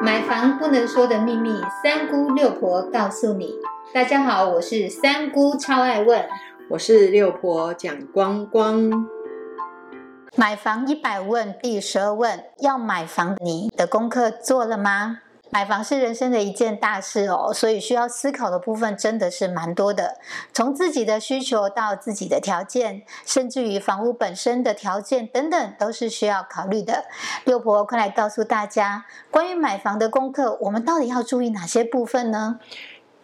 买房不能说的秘密，三姑六婆告诉你。大家好，我是三姑，超爱问。我是六婆蒋光光。买房一百问第十二问：要买房，你的功课做了吗？买房是人生的一件大事哦，所以需要思考的部分真的是蛮多的。从自己的需求到自己的条件，甚至于房屋本身的条件等等，都是需要考虑的。六婆，快来告诉大家，关于买房的功课，我们到底要注意哪些部分呢？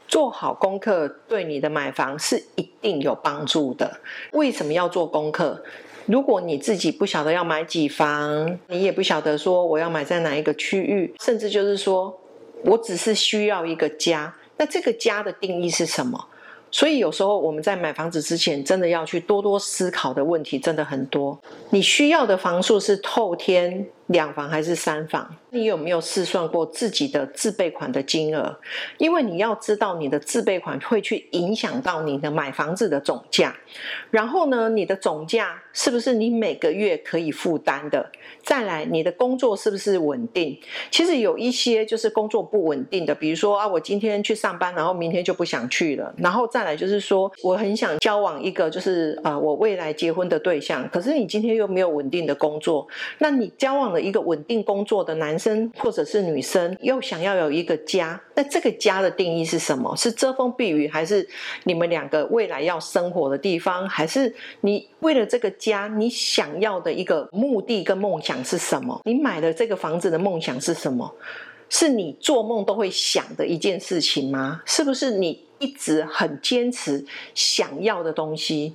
做好功课对你的买房是一定有帮助的。为什么要做功课？如果你自己不晓得要买几房，你也不晓得说我要买在哪一个区域，甚至就是说我只是需要一个家，那这个家的定义是什么？所以有时候我们在买房子之前，真的要去多多思考的问题真的很多。你需要的房数是透天。两房还是三房？你有没有试算过自己的自备款的金额？因为你要知道，你的自备款会去影响到你的买房子的总价。然后呢，你的总价是不是你每个月可以负担的？再来，你的工作是不是稳定？其实有一些就是工作不稳定的，比如说啊，我今天去上班，然后明天就不想去了。然后再来就是说，我很想交往一个就是呃我未来结婚的对象，可是你今天又没有稳定的工作，那你交往了。一个稳定工作的男生或者是女生，又想要有一个家，那这个家的定义是什么？是遮风避雨，还是你们两个未来要生活的地方？还是你为了这个家，你想要的一个目的跟梦想是什么？你买的这个房子的梦想是什么？是你做梦都会想的一件事情吗？是不是你一直很坚持想要的东西？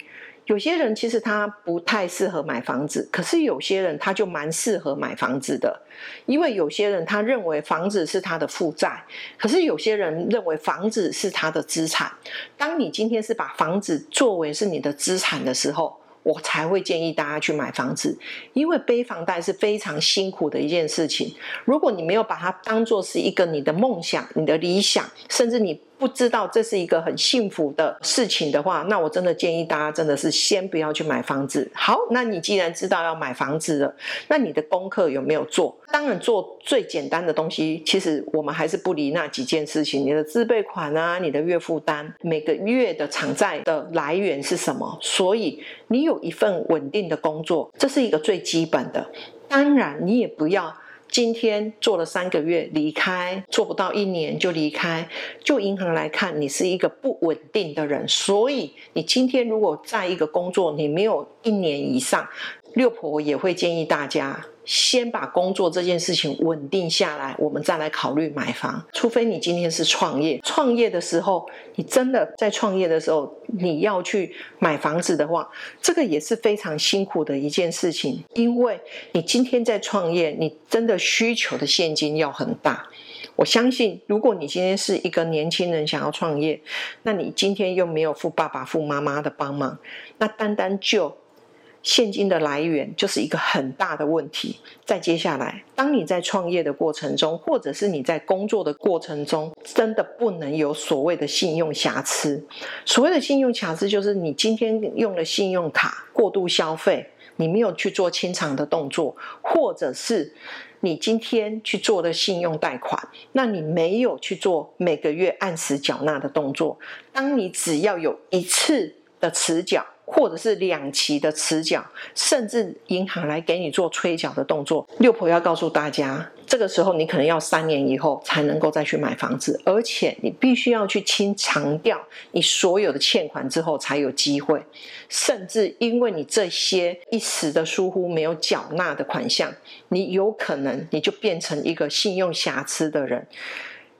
有些人其实他不太适合买房子，可是有些人他就蛮适合买房子的，因为有些人他认为房子是他的负债，可是有些人认为房子是他的资产。当你今天是把房子作为是你的资产的时候，我才会建议大家去买房子，因为背房贷是非常辛苦的一件事情。如果你没有把它当做是一个你的梦想、你的理想，甚至你。不知道这是一个很幸福的事情的话，那我真的建议大家真的是先不要去买房子。好，那你既然知道要买房子了，那你的功课有没有做？当然做最简单的东西，其实我们还是不离那几件事情：你的自备款啊，你的月负担，每个月的偿债的来源是什么？所以你有一份稳定的工作，这是一个最基本的。当然，你也不要。今天做了三个月离开，做不到一年就离开。就银行来看，你是一个不稳定的人，所以你今天如果在一个工作，你没有一年以上。六婆也会建议大家，先把工作这件事情稳定下来，我们再来考虑买房。除非你今天是创业，创业的时候，你真的在创业的时候，你要去买房子的话，这个也是非常辛苦的一件事情。因为你今天在创业，你真的需求的现金要很大。我相信，如果你今天是一个年轻人想要创业，那你今天又没有付爸爸、付妈妈的帮忙，那单单就。现金的来源就是一个很大的问题。再接下来，当你在创业的过程中，或者是你在工作的过程中，真的不能有所谓的信用瑕疵。所谓的信用瑕疵，就是你今天用了信用卡过度消费，你没有去做清偿的动作，或者是你今天去做的信用贷款，那你没有去做每个月按时缴纳的动作。当你只要有一次的迟缴。或者是两期的迟缴，甚至银行来给你做催缴的动作。六婆要告诉大家，这个时候你可能要三年以后才能够再去买房子，而且你必须要去清偿掉你所有的欠款之后才有机会。甚至因为你这些一时的疏忽没有缴纳的款项，你有可能你就变成一个信用瑕疵的人。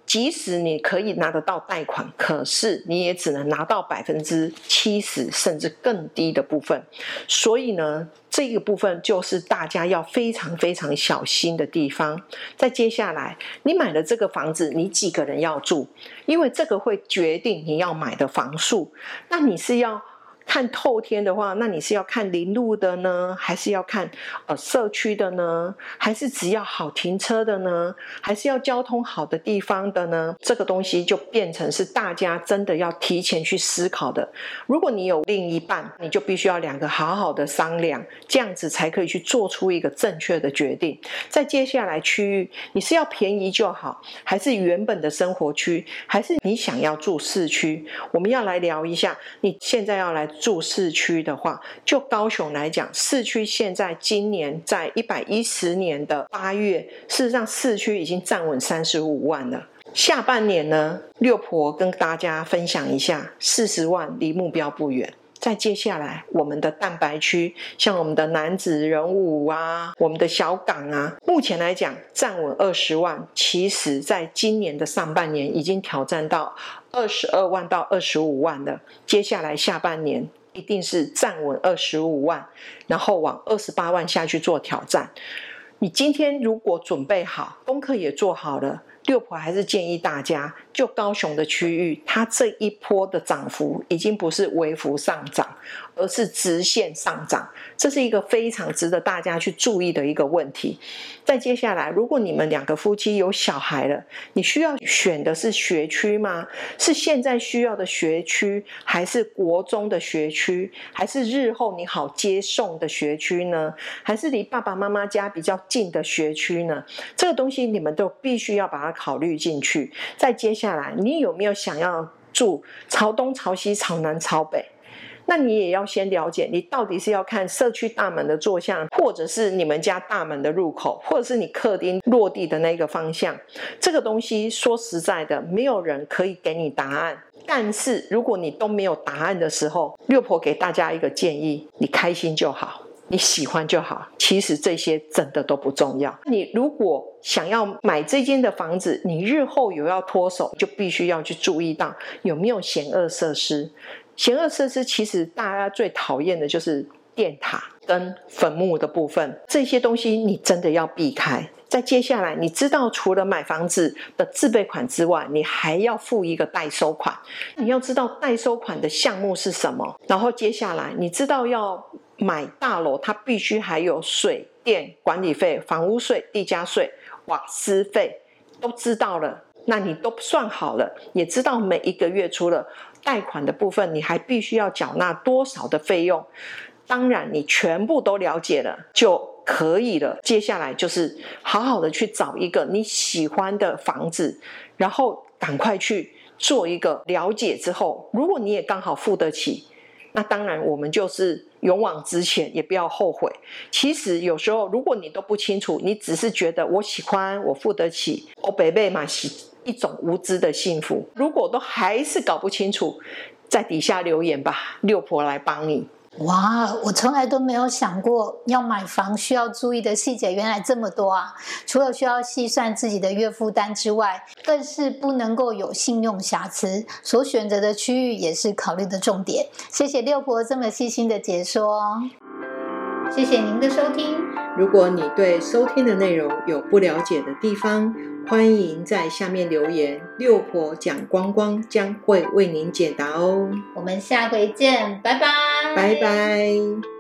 即使你可以拿得到贷款，可是你也只能拿到百分之七十甚至更低的部分。所以呢，这个部分就是大家要非常非常小心的地方。再接下来，你买了这个房子，你几个人要住？因为这个会决定你要买的房数。那你是要？看透天的话，那你是要看林路的呢，还是要看呃社区的呢？还是只要好停车的呢？还是要交通好的地方的呢？这个东西就变成是大家真的要提前去思考的。如果你有另一半，你就必须要两个好好的商量，这样子才可以去做出一个正确的决定。在接下来区域，你是要便宜就好，还是原本的生活区，还是你想要住市区？我们要来聊一下。你现在要来住市区的话，就高雄来讲，市区现在今年在一百一十年的八月，事实上市区已经站稳三十五万了。下半年呢，六婆跟大家分享一下，四十万离目标不远。再接下来，我们的蛋白区，像我们的男子人武啊，我们的小港啊，目前来讲站稳二十万，其实在今年的上半年已经挑战到二十二万到二十五万了。接下来下半年一定是站稳二十五万，然后往二十八万下去做挑战。你今天如果准备好，功课也做好了。六婆还是建议大家，就高雄的区域，它这一波的涨幅已经不是微幅上涨。而是直线上涨，这是一个非常值得大家去注意的一个问题。再接下来，如果你们两个夫妻有小孩了，你需要选的是学区吗？是现在需要的学区，还是国中的学区，还是日后你好接送的学区呢？还是离爸爸妈妈家比较近的学区呢？这个东西你们都必须要把它考虑进去。再接下下来，你有没有想要住朝东、朝西、朝南、朝北？那你也要先了解，你到底是要看社区大门的坐向，或者是你们家大门的入口，或者是你客厅落地的那个方向。这个东西说实在的，没有人可以给你答案。但是如果你都没有答案的时候，六婆给大家一个建议：你开心就好，你喜欢就好。其实这些真的都不重要。你如果想要买这间的房子，你日后有要脱手，就必须要去注意到有没有险恶设施。险恶设施其实大家最讨厌的就是电塔跟坟墓的部分，这些东西你真的要避开。在接下来，你知道除了买房子的自备款之外，你还要付一个代收款。你要知道代收款的项目是什么。然后接下来，你知道要买大楼，它必须还有水电管理费、房屋税、地价税、瓦斯费，都知道了。那你都算好了，也知道每一个月除了贷款的部分，你还必须要缴纳多少的费用。当然，你全部都了解了就可以了。接下来就是好好的去找一个你喜欢的房子，然后赶快去做一个了解之后，如果你也刚好付得起，那当然我们就是勇往直前，也不要后悔。其实有时候如果你都不清楚，你只是觉得我喜欢，我付得起，我北北嘛是。一种无知的幸福。如果都还是搞不清楚，在底下留言吧，六婆来帮你。哇，我从来都没有想过要买房需要注意的细节，原来这么多啊！除了需要细算自己的月负担之外，更是不能够有信用瑕疵。所选择的区域也是考虑的重点。谢谢六婆这么细心的解说。谢谢您的收听。如果你对收听的内容有不了解的地方，欢迎在下面留言，六婆讲光光将会为您解答哦。我们下回见，拜拜，拜拜。